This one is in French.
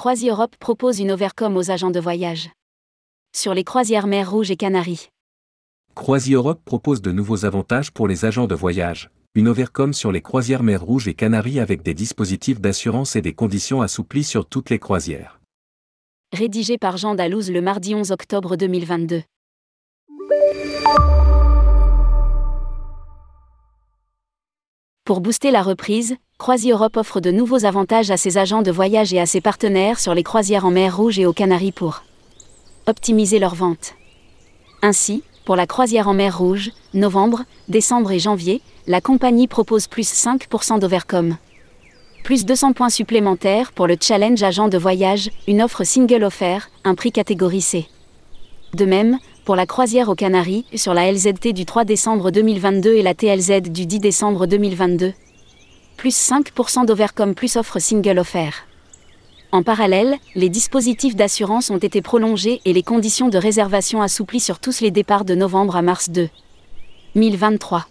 Croisi Europe propose une overcom aux agents de voyage. Sur les croisières mer Rouge et Canaries. Croisi Europe propose de nouveaux avantages pour les agents de voyage. Une overcom sur les croisières mer Rouge et Canaries avec des dispositifs d'assurance et des conditions assouplies sur toutes les croisières. Rédigé par Jean Dalouse le mardi 11 octobre 2022. Pour booster la reprise, Croisi Europe offre de nouveaux avantages à ses agents de voyage et à ses partenaires sur les croisières en mer Rouge et aux Canaries pour optimiser leurs ventes. Ainsi, pour la croisière en mer Rouge, novembre, décembre et janvier, la compagnie propose plus 5% d'overcom. Plus 200 points supplémentaires pour le challenge agent de voyage, une offre single offert, un prix catégorie C. De même, pour la croisière aux Canaries sur la LZT du 3 décembre 2022 et la TLZ du 10 décembre 2022. Plus 5% d'Overcom plus offre single offert. En parallèle, les dispositifs d'assurance ont été prolongés et les conditions de réservation assouplies sur tous les départs de novembre à mars 2023.